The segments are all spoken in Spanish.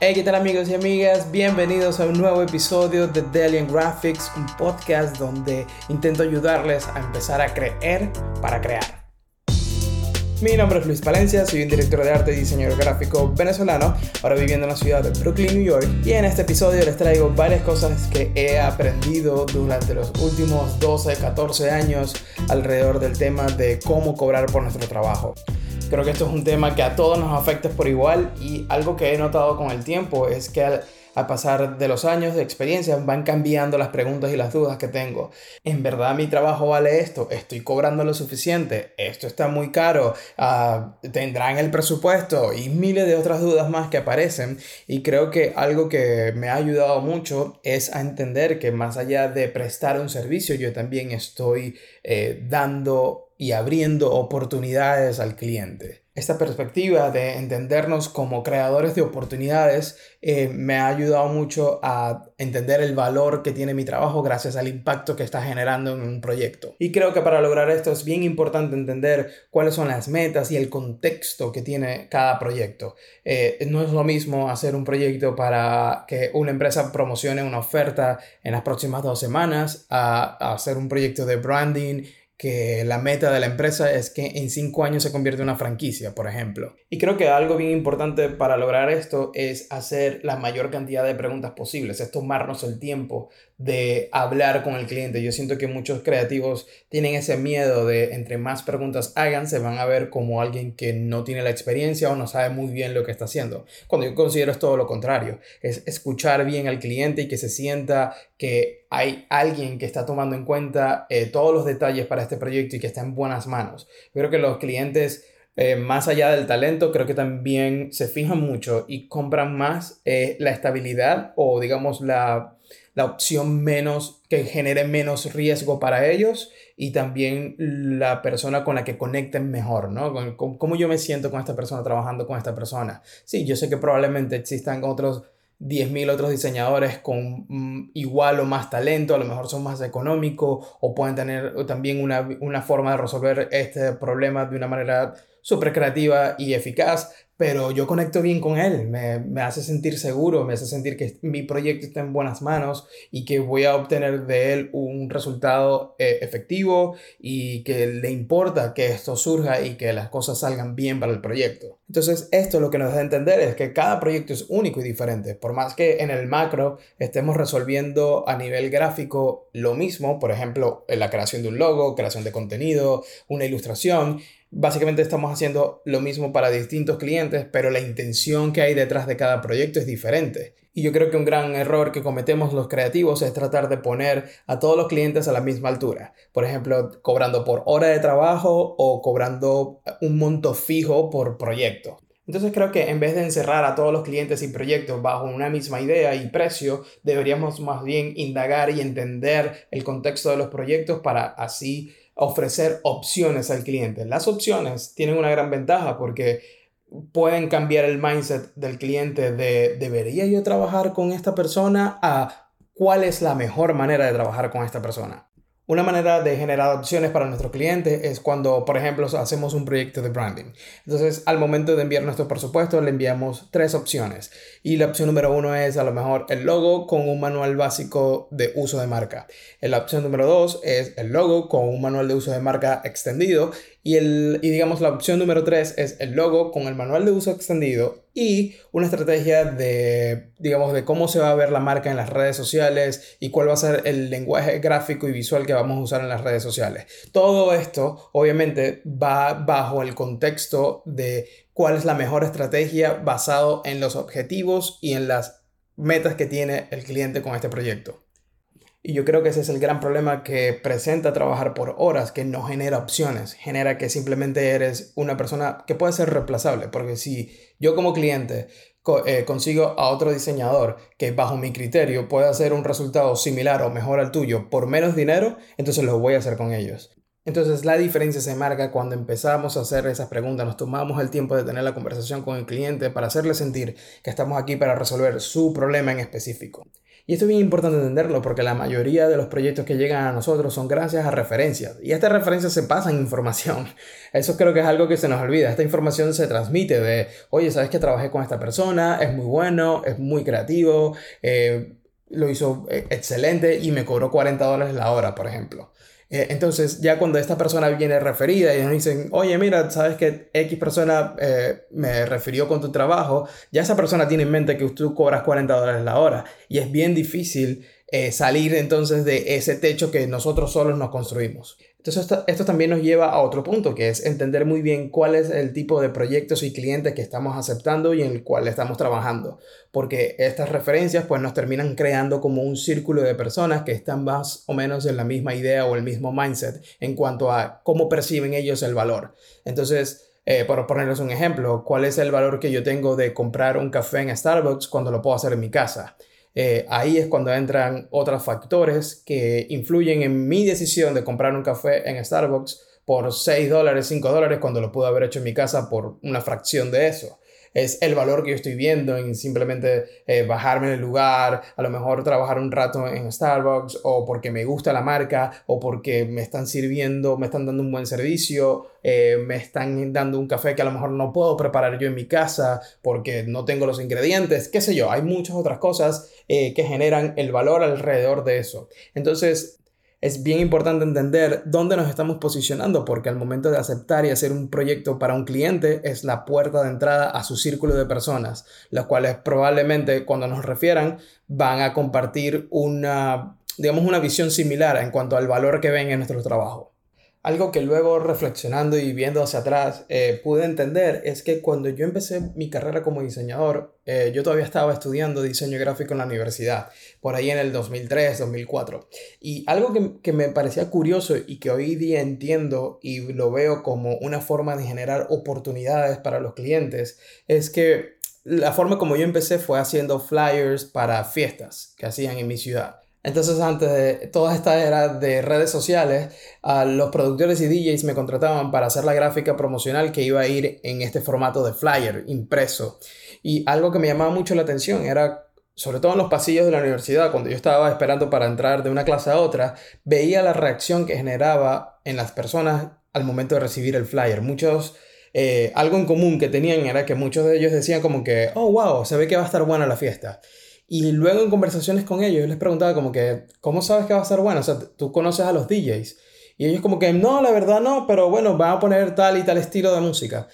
Hey, ¿qué tal amigos y amigas? Bienvenidos a un nuevo episodio de Delian Graphics, un podcast donde intento ayudarles a empezar a creer para crear. Mi nombre es Luis Palencia, soy un director de arte y diseñador gráfico venezolano, ahora viviendo en la ciudad de Brooklyn, New York, y en este episodio les traigo varias cosas que he aprendido durante los últimos 12, 14 años alrededor del tema de cómo cobrar por nuestro trabajo. Creo que esto es un tema que a todos nos afecta por igual y algo que he notado con el tiempo es que al, pasar de los años de experiencia van cambiando las preguntas y las dudas que tengo. ¿En verdad mi trabajo vale esto? ¿Estoy cobrando lo suficiente? ¿Esto está muy caro? Ah, ¿Tendrán el presupuesto? Y miles de otras dudas más que aparecen. Y creo que algo que me ha ayudado mucho es a entender que más allá de prestar un servicio, yo también estoy eh, dando y abriendo oportunidades al cliente. Esta perspectiva de entendernos como creadores de oportunidades eh, me ha ayudado mucho a entender el valor que tiene mi trabajo gracias al impacto que está generando en un proyecto. Y creo que para lograr esto es bien importante entender cuáles son las metas y el contexto que tiene cada proyecto. Eh, no es lo mismo hacer un proyecto para que una empresa promocione una oferta en las próximas dos semanas a hacer un proyecto de branding que la meta de la empresa es que en cinco años se convierta en una franquicia, por ejemplo. Y creo que algo bien importante para lograr esto es hacer la mayor cantidad de preguntas posibles, es tomarnos el tiempo de hablar con el cliente. Yo siento que muchos creativos tienen ese miedo de entre más preguntas hagan, se van a ver como alguien que no tiene la experiencia o no sabe muy bien lo que está haciendo. Cuando yo considero es todo lo contrario, es escuchar bien al cliente y que se sienta que hay alguien que está tomando en cuenta eh, todos los detalles para este proyecto y que está en buenas manos. creo que los clientes... Eh, más allá del talento, creo que también se fijan mucho y compran más eh, la estabilidad o digamos la, la opción menos que genere menos riesgo para ellos y también la persona con la que conecten mejor, ¿no? ¿Cómo yo me siento con esta persona trabajando con esta persona? Sí, yo sé que probablemente existan otros 10.000 otros diseñadores con mm, igual o más talento, a lo mejor son más económicos o pueden tener también una, una forma de resolver este problema de una manera súper creativa y eficaz, pero yo conecto bien con él, me, me, hace sentir seguro, me hace sentir que mi proyecto está en buenas manos y que voy a obtener de él un resultado eh, efectivo y que le importa que esto surja y que las cosas salgan bien para el proyecto. Entonces, esto lo que nos da a entender es que cada proyecto es único y diferente. Por más que en el macro estemos resolviendo a nivel gráfico lo mismo, por ejemplo, en la creación de un logo, creación de contenido, una ilustración, Básicamente estamos haciendo lo mismo para distintos clientes, pero la intención que hay detrás de cada proyecto es diferente. Y yo creo que un gran error que cometemos los creativos es tratar de poner a todos los clientes a la misma altura. Por ejemplo, cobrando por hora de trabajo o cobrando un monto fijo por proyecto. Entonces creo que en vez de encerrar a todos los clientes y proyectos bajo una misma idea y precio, deberíamos más bien indagar y entender el contexto de los proyectos para así ofrecer opciones al cliente. Las opciones tienen una gran ventaja porque pueden cambiar el mindset del cliente de debería yo trabajar con esta persona a cuál es la mejor manera de trabajar con esta persona. Una manera de generar opciones para nuestro cliente es cuando, por ejemplo, hacemos un proyecto de branding. Entonces, al momento de enviar nuestro presupuesto, le enviamos tres opciones. Y la opción número uno es a lo mejor el logo con un manual básico de uso de marca. La opción número dos es el logo con un manual de uso de marca extendido. Y, el, y digamos la opción número 3 es el logo con el manual de uso extendido y una estrategia de, digamos, de cómo se va a ver la marca en las redes sociales y cuál va a ser el lenguaje gráfico y visual que vamos a usar en las redes sociales. Todo esto obviamente va bajo el contexto de cuál es la mejor estrategia basado en los objetivos y en las metas que tiene el cliente con este proyecto. Y yo creo que ese es el gran problema que presenta trabajar por horas, que no genera opciones, genera que simplemente eres una persona que puede ser reemplazable, porque si yo como cliente eh, consigo a otro diseñador que bajo mi criterio puede hacer un resultado similar o mejor al tuyo por menos dinero, entonces lo voy a hacer con ellos. Entonces la diferencia se marca cuando empezamos a hacer esas preguntas, nos tomamos el tiempo de tener la conversación con el cliente para hacerle sentir que estamos aquí para resolver su problema en específico. Y esto es bien importante entenderlo porque la mayoría de los proyectos que llegan a nosotros son gracias a referencias. Y estas referencias se pasan información. Eso creo que es algo que se nos olvida. Esta información se transmite de, oye, ¿sabes que trabajé con esta persona? Es muy bueno, es muy creativo, eh, lo hizo eh, excelente y me cobró 40 dólares la hora, por ejemplo. Eh, entonces, ya cuando esta persona viene referida y nos dicen, oye, mira, sabes que X persona eh, me refirió con tu trabajo, ya esa persona tiene en mente que tú cobras 40 dólares la hora. Y es bien difícil eh, salir entonces de ese techo que nosotros solos nos construimos. Entonces esto, también nos lleva a otro punto, que es entender muy bien cuál es el tipo de proyectos y clientes que estamos aceptando y en el cual estamos trabajando. Porque estas referencias pues nos terminan creando como un círculo de personas que están más o menos en la misma idea o el mismo mindset en cuanto a cómo perciben ellos el valor. Entonces, eh, por ponerles un ejemplo, ¿cuál es el valor que yo tengo de comprar un café en Starbucks cuando lo puedo hacer en mi casa? Eh, ahí es cuando entran otros factores que influyen en mi decisión de comprar un café en Starbucks por 6 dólares, 5 dólares, cuando lo pude haber hecho en mi casa por una fracción de eso es el valor que yo estoy viendo en simplemente eh, bajarme en el lugar, a lo mejor trabajar un rato en Starbucks o porque me gusta la marca o porque me están sirviendo, me están dando un buen servicio, eh, me están dando un café que a lo mejor no puedo preparar yo en mi casa porque no tengo los ingredientes, qué sé yo, hay muchas otras cosas eh, que generan el valor alrededor de eso. Entonces, es bien importante entender dónde nos estamos posicionando porque al momento de aceptar y hacer un proyecto para un cliente es la puerta de entrada a su círculo de personas, las cuales probablemente cuando nos refieran van a compartir una, digamos, una visión similar en cuanto al valor que ven en nuestro trabajo. Algo que luego reflexionando y viendo hacia atrás eh, pude entender es que cuando yo empecé mi carrera como diseñador, eh, yo todavía estaba estudiando diseño gráfico en la universidad, por ahí en el 2003, 2004. Y algo que, que me parecía curioso y que hoy día entiendo y lo veo como una forma de generar oportunidades para los clientes es que la forma como yo empecé fue haciendo flyers para fiestas que hacían en mi ciudad. Entonces, antes de toda esta era de redes sociales, los productores y DJs me contrataban para hacer la gráfica promocional que iba a ir en este formato de flyer impreso. Y algo que me llamaba mucho la atención era, sobre todo en los pasillos de la universidad, cuando yo estaba esperando para entrar de una clase a otra, veía la reacción que generaba en las personas al momento de recibir el flyer. Muchos eh, algo en común que tenían era que muchos de ellos decían como que, oh, wow, se ve que va a estar buena la fiesta. Y luego en conversaciones con ellos, yo les preguntaba como que, ¿cómo sabes que va a ser bueno? O sea, tú conoces a los DJs. Y ellos como que, no, la verdad no, pero bueno, van a poner tal y tal estilo de música.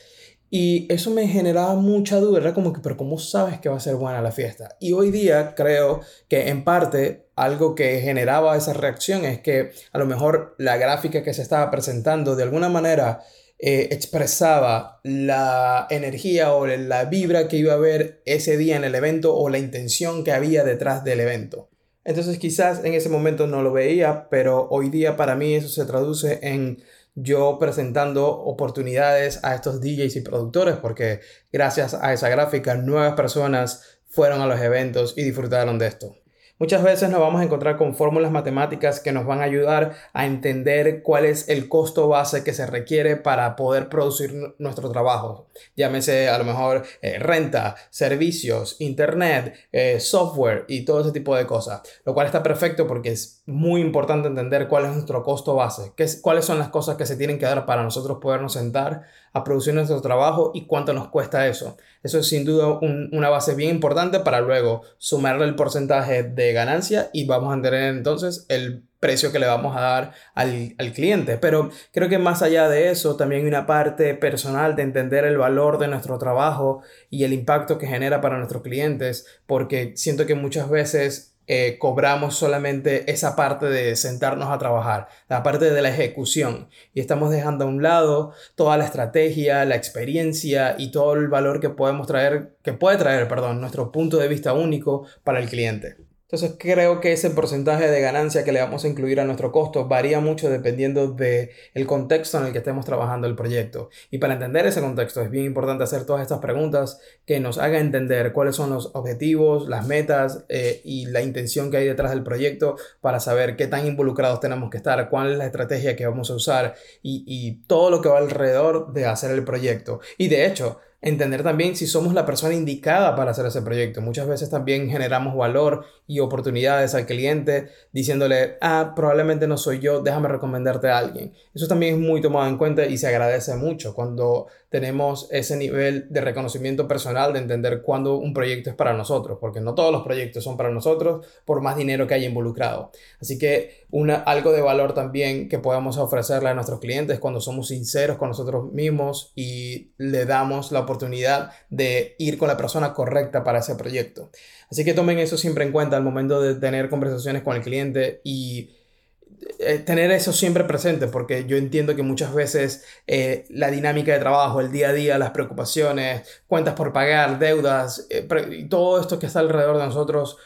Y eso me generaba mucha duda, era como que, pero ¿cómo sabes que va a ser buena la fiesta? Y hoy día creo que en parte algo que generaba esa reacción es que a lo mejor la gráfica que se estaba presentando de alguna manera eh, expresaba la energía o la vibra que iba a haber ese día en el evento o la intención que había detrás del evento. Entonces quizás en ese momento no lo veía, pero hoy día para mí eso se traduce en yo presentando oportunidades a estos DJs y productores porque gracias a esa gráfica nuevas personas fueron a los eventos y disfrutaron de esto. Muchas veces nos vamos a encontrar con fórmulas matemáticas que nos van a ayudar a entender cuál es el costo base que se requiere para poder producir nuestro trabajo. Llámese a lo mejor eh, renta, servicios, internet, eh, software y todo ese tipo de cosas. Lo cual está perfecto porque es muy importante entender cuál es nuestro costo base, qué es, cuáles son las cosas que se tienen que dar para nosotros podernos sentar a producir nuestro trabajo y cuánto nos cuesta eso. Eso es sin duda una base bien importante para luego sumarle el porcentaje de ganancia y vamos a entender entonces el precio que le vamos a dar al, al, cliente. Pero creo que más allá de eso, también hay una parte personal de entender el valor de nuestro trabajo y el impacto que genera para nuestros clientes, porque siento que muchas veces eh, cobramos solamente esa parte de sentarnos a trabajar, la parte de la ejecución. Y estamos dejando a un lado toda la estrategia, la experiencia y todo el valor que podemos traer, que puede traer, perdón, nuestro punto de vista único para el cliente. Entonces creo que ese porcentaje de ganancia que le vamos a incluir a nuestro costo varía mucho dependiendo del el contexto en el que estemos trabajando el proyecto. Y para entender ese contexto es bien importante hacer todas estas preguntas que nos hagan entender cuáles son los objetivos, las metas eh, y la intención que hay detrás del proyecto para saber qué tan involucrados tenemos que estar, cuál es la estrategia que vamos a usar y, y todo lo que va alrededor de hacer el proyecto. Y de hecho, entender también si somos la persona indicada para hacer ese proyecto. Muchas veces también generamos valor y oportunidades al cliente diciéndole, ah, probablemente no soy yo, déjame recomendarte a alguien. Eso también es muy tomado en cuenta y se agradece mucho cuando tenemos ese nivel de reconocimiento personal, de entender cuándo un proyecto es para nosotros, porque no todos los proyectos son para nosotros por más dinero que haya involucrado. Así que una, algo de valor también que podamos ofrecerle a nuestros clientes cuando somos sinceros con nosotros mismos y le damos la oportunidad de ir con la persona correcta para ese proyecto. Así que tomen eso siempre en cuenta al momento de tener conversaciones con el cliente y tener eso siempre presente, porque yo entiendo que muchas veces eh, la dinámica de trabajo, el día a día, las preocupaciones, cuentas por pagar, deudas, eh, y todo esto que está alrededor de nosotros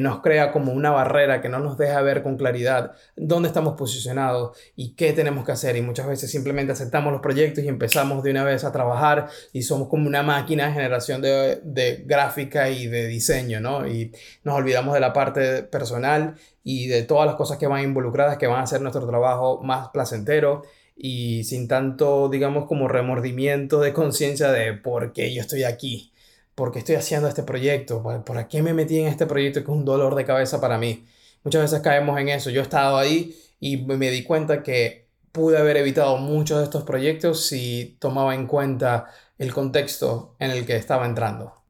nos crea como una barrera que no nos deja ver con claridad dónde estamos posicionados y qué tenemos que hacer. Y muchas veces simplemente aceptamos los proyectos y empezamos de una vez a trabajar y somos como una máquina de generación de, de gráfica y de diseño, ¿no? Y nos olvidamos de la parte personal y de todas las cosas que van involucradas que van a hacer nuestro trabajo más placentero y sin tanto, digamos, como remordimiento de conciencia de por qué yo estoy aquí, por qué estoy haciendo este proyecto, por qué me metí en este proyecto que es un dolor de cabeza para mí. Muchas veces caemos en eso. Yo he estado ahí y me di cuenta que pude haber evitado muchos de estos proyectos si tomaba en cuenta el contexto en el que estaba entrando.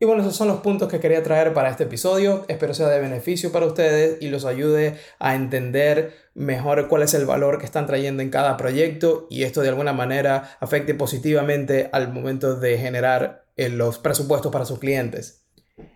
Y bueno, esos son los puntos que quería traer para este episodio. Espero sea de beneficio para ustedes y los ayude a entender mejor cuál es el valor que están trayendo en cada proyecto y esto de alguna manera afecte positivamente al momento de generar eh, los presupuestos para sus clientes.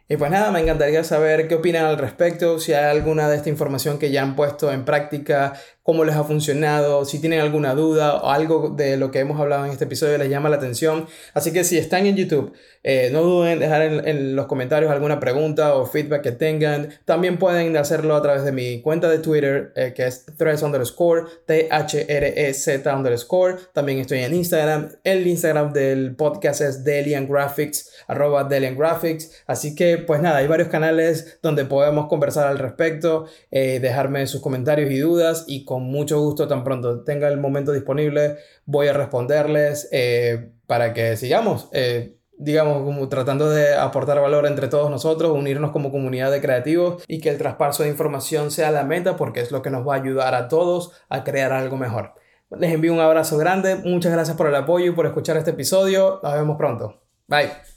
Y pues nada, me encantaría saber qué opinan al respecto, si hay alguna de esta información que ya han puesto en práctica, cómo les ha funcionado, si tienen alguna duda o algo de lo que hemos hablado en este episodio les llama la atención. Así que si están en YouTube, eh, no duden en dejar en, los comentarios alguna pregunta o feedback que tengan. También pueden hacerlo a través de mi cuenta de Twitter, eh, que es threads underscore, T-H-R-E-Z underscore. También estoy en Instagram. El Instagram del podcast es Delian Graphics, arroba Delian Graphics. Así pues nada, hay varios canales donde podemos conversar al respecto, eh, dejarme sus comentarios y dudas y con mucho gusto tan pronto tenga el momento disponible voy a responderles eh, para que sigamos. Eh, digamos, tratando de aportar valor entre todos nosotros, unirnos como comunidad de creativos y que el traspaso de información sea la meta porque es lo que nos va a ayudar a todos a crear algo mejor. Les envío un abrazo grande, muchas gracias por el apoyo y por escuchar este episodio, nos vemos pronto. Bye.